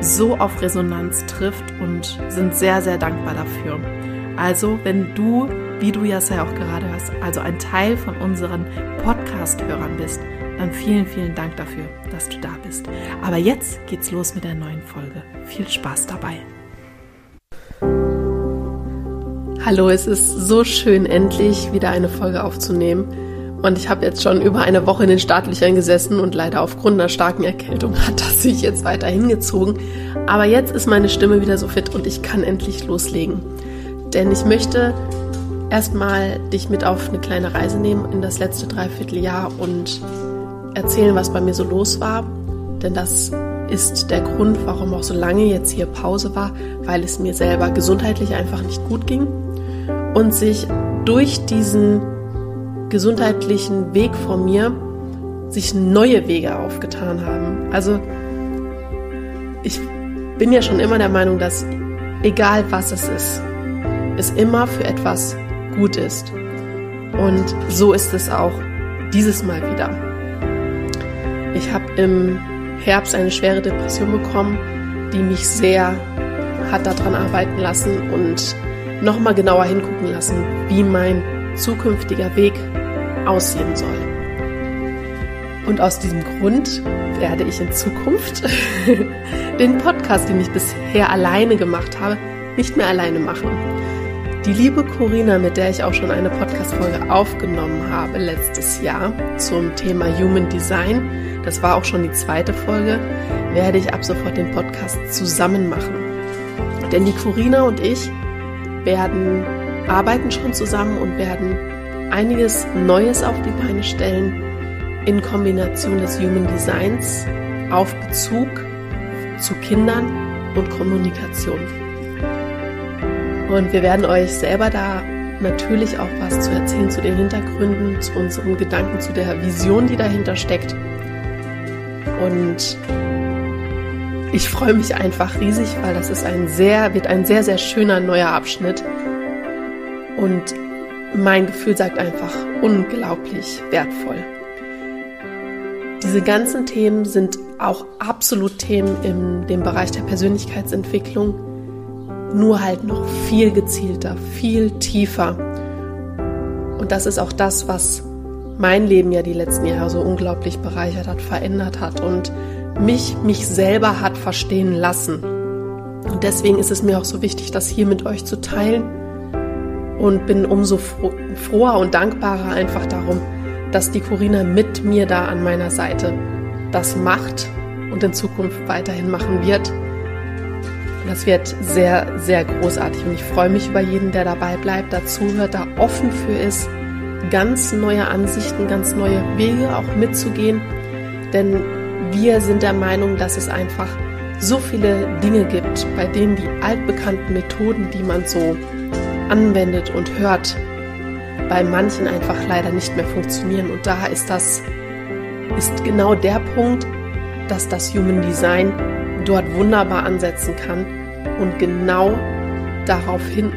so auf Resonanz trifft und sind sehr, sehr dankbar dafür. Also, wenn du, wie du ja auch gerade hörst, also ein Teil von unseren Podcast-Hörern bist, dann vielen, vielen Dank dafür, dass du da bist. Aber jetzt geht's los mit der neuen Folge. Viel Spaß dabei. Hallo, es ist so schön, endlich wieder eine Folge aufzunehmen. Und ich habe jetzt schon über eine Woche in den Startlöchern gesessen und leider aufgrund einer starken Erkältung hat das sich jetzt weiter hingezogen. Aber jetzt ist meine Stimme wieder so fit und ich kann endlich loslegen. Denn ich möchte erstmal dich mit auf eine kleine Reise nehmen in das letzte Dreivierteljahr und erzählen, was bei mir so los war. Denn das ist der Grund, warum auch so lange jetzt hier Pause war, weil es mir selber gesundheitlich einfach nicht gut ging und sich durch diesen gesundheitlichen Weg vor mir sich neue Wege aufgetan haben. Also ich bin ja schon immer der Meinung, dass egal was es ist, es immer für etwas gut ist. Und so ist es auch dieses Mal wieder. Ich habe im Herbst eine schwere Depression bekommen, die mich sehr hat daran arbeiten lassen und nochmal genauer hingucken lassen, wie mein zukünftiger Weg aussehen soll. Und aus diesem Grund werde ich in Zukunft den Podcast, den ich bisher alleine gemacht habe, nicht mehr alleine machen. Die liebe Corinna, mit der ich auch schon eine Podcast-Folge aufgenommen habe letztes Jahr zum Thema Human Design, das war auch schon die zweite Folge, werde ich ab sofort den Podcast zusammen machen. Denn die Corinna und ich werden arbeiten schon zusammen und werden einiges Neues auf die Beine stellen in Kombination des Human Designs auf Bezug zu Kindern und Kommunikation. Und wir werden euch selber da natürlich auch was zu erzählen zu den Hintergründen, zu unseren Gedanken, zu der Vision, die dahinter steckt. Und ich freue mich einfach riesig, weil das ist ein sehr, wird ein sehr, sehr schöner neuer Abschnitt. Und mein Gefühl sagt einfach unglaublich wertvoll. Diese ganzen Themen sind auch absolut Themen in dem Bereich der Persönlichkeitsentwicklung, nur halt noch viel gezielter, viel tiefer. Und das ist auch das, was mein Leben ja die letzten Jahre so unglaublich bereichert hat, verändert hat und mich, mich selber hat verstehen lassen. Und deswegen ist es mir auch so wichtig, das hier mit euch zu teilen und bin umso froher und dankbarer einfach darum, dass die Corinna mit mir da an meiner Seite das macht und in Zukunft weiterhin machen wird. Das wird sehr, sehr großartig und ich freue mich über jeden, der dabei bleibt, dazuhört, da offen für ist, ganz neue Ansichten, ganz neue Wege auch mitzugehen. Denn wir sind der Meinung, dass es einfach so viele Dinge gibt, bei denen die altbekannten Methoden, die man so anwendet und hört, bei manchen einfach leider nicht mehr funktionieren. Und da ist das, ist genau der Punkt, dass das Human Design dort wunderbar ansetzen kann und genau daraufhin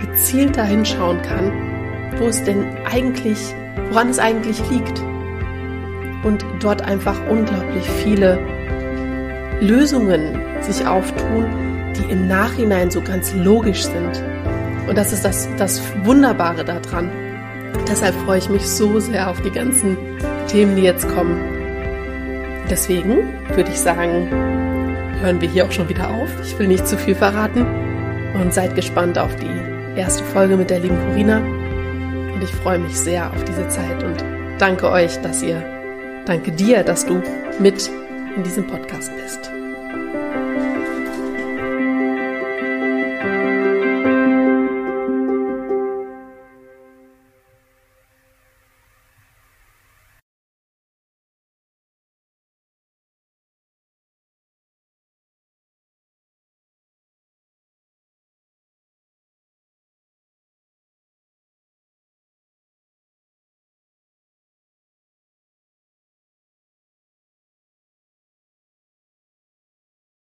gezielter hinschauen kann, wo es denn eigentlich, woran es eigentlich liegt. Und dort einfach unglaublich viele Lösungen sich auftun, die im Nachhinein so ganz logisch sind. Und das ist das, das Wunderbare daran. Deshalb freue ich mich so sehr auf die ganzen Themen, die jetzt kommen. Deswegen würde ich sagen, hören wir hier auch schon wieder auf. Ich will nicht zu viel verraten und seid gespannt auf die erste Folge mit der lieben Corina. Und ich freue mich sehr auf diese Zeit und danke euch, dass ihr, danke dir, dass du mit in diesem Podcast bist.